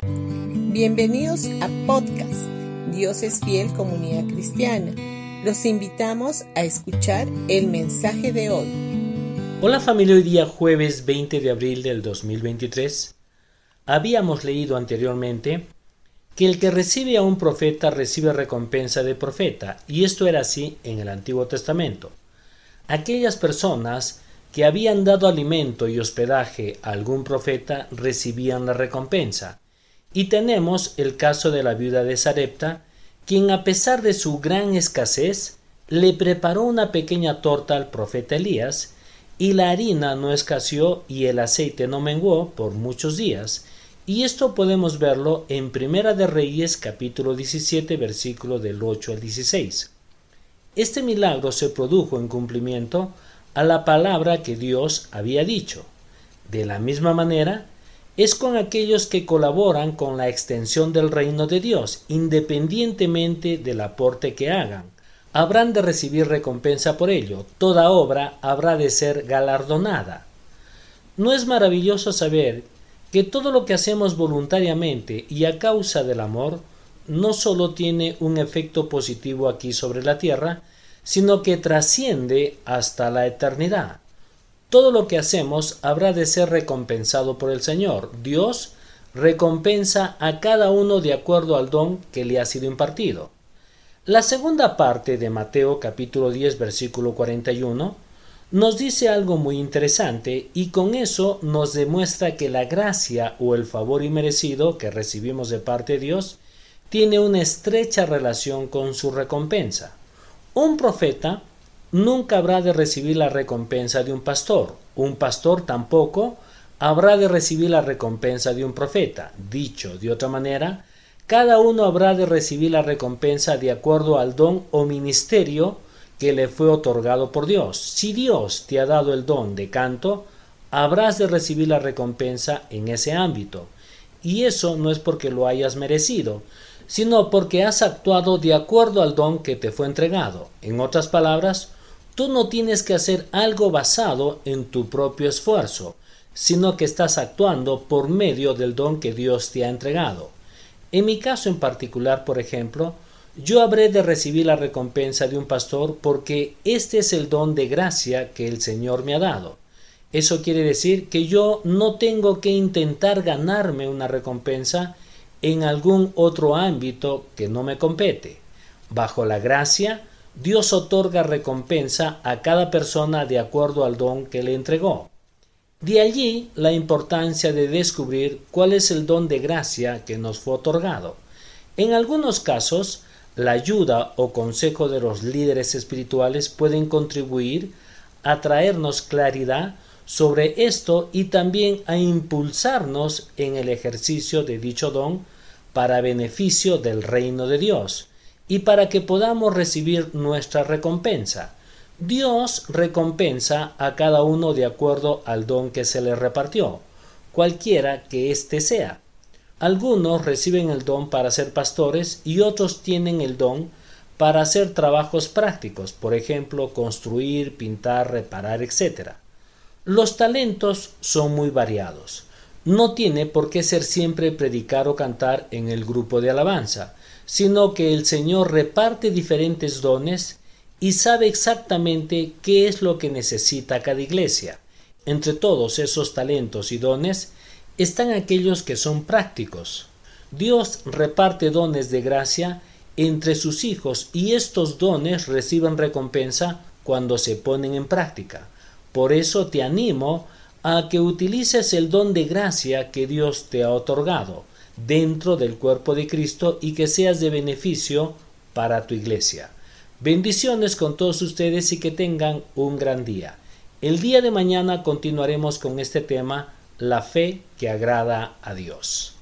Bienvenidos a podcast Dios es fiel comunidad cristiana. Los invitamos a escuchar el mensaje de hoy. Hola familia, hoy día jueves 20 de abril del 2023. Habíamos leído anteriormente que el que recibe a un profeta recibe recompensa de profeta, y esto era así en el Antiguo Testamento. Aquellas personas que habían dado alimento y hospedaje a algún profeta recibían la recompensa. Y tenemos el caso de la viuda de Sarepta, quien a pesar de su gran escasez, le preparó una pequeña torta al profeta Elías, y la harina no escaseó y el aceite no menguó por muchos días, y esto podemos verlo en Primera de Reyes capítulo 17 versículo del 8 al 16. Este milagro se produjo en cumplimiento a la palabra que Dios había dicho. De la misma manera, es con aquellos que colaboran con la extensión del reino de Dios, independientemente del aporte que hagan. Habrán de recibir recompensa por ello. Toda obra habrá de ser galardonada. ¿No es maravilloso saber que todo lo que hacemos voluntariamente y a causa del amor no solo tiene un efecto positivo aquí sobre la tierra, sino que trasciende hasta la eternidad. Todo lo que hacemos habrá de ser recompensado por el Señor. Dios recompensa a cada uno de acuerdo al don que le ha sido impartido. La segunda parte de Mateo capítulo 10 versículo 41 nos dice algo muy interesante y con eso nos demuestra que la gracia o el favor inmerecido que recibimos de parte de Dios tiene una estrecha relación con su recompensa. Un profeta nunca habrá de recibir la recompensa de un pastor, un pastor tampoco habrá de recibir la recompensa de un profeta. Dicho de otra manera, cada uno habrá de recibir la recompensa de acuerdo al don o ministerio que le fue otorgado por Dios. Si Dios te ha dado el don de canto, habrás de recibir la recompensa en ese ámbito. Y eso no es porque lo hayas merecido, sino porque has actuado de acuerdo al don que te fue entregado. En otras palabras, tú no tienes que hacer algo basado en tu propio esfuerzo, sino que estás actuando por medio del don que Dios te ha entregado. En mi caso en particular, por ejemplo, yo habré de recibir la recompensa de un pastor porque este es el don de gracia que el Señor me ha dado. Eso quiere decir que yo no tengo que intentar ganarme una recompensa en algún otro ámbito que no me compete. Bajo la gracia, Dios otorga recompensa a cada persona de acuerdo al don que le entregó. De allí la importancia de descubrir cuál es el don de gracia que nos fue otorgado. En algunos casos, la ayuda o consejo de los líderes espirituales pueden contribuir a traernos claridad sobre esto y también a impulsarnos en el ejercicio de dicho don para beneficio del reino de Dios y para que podamos recibir nuestra recompensa. Dios recompensa a cada uno de acuerdo al don que se le repartió, cualquiera que éste sea. Algunos reciben el don para ser pastores y otros tienen el don para hacer trabajos prácticos, por ejemplo, construir, pintar, reparar, etc. Los talentos son muy variados. No tiene por qué ser siempre predicar o cantar en el grupo de alabanza, sino que el Señor reparte diferentes dones y sabe exactamente qué es lo que necesita cada iglesia. Entre todos esos talentos y dones están aquellos que son prácticos. Dios reparte dones de gracia entre sus hijos y estos dones reciben recompensa cuando se ponen en práctica. Por eso te animo a que utilices el don de gracia que Dios te ha otorgado dentro del cuerpo de Cristo y que seas de beneficio para tu iglesia. Bendiciones con todos ustedes y que tengan un gran día. El día de mañana continuaremos con este tema la fe que agrada a Dios.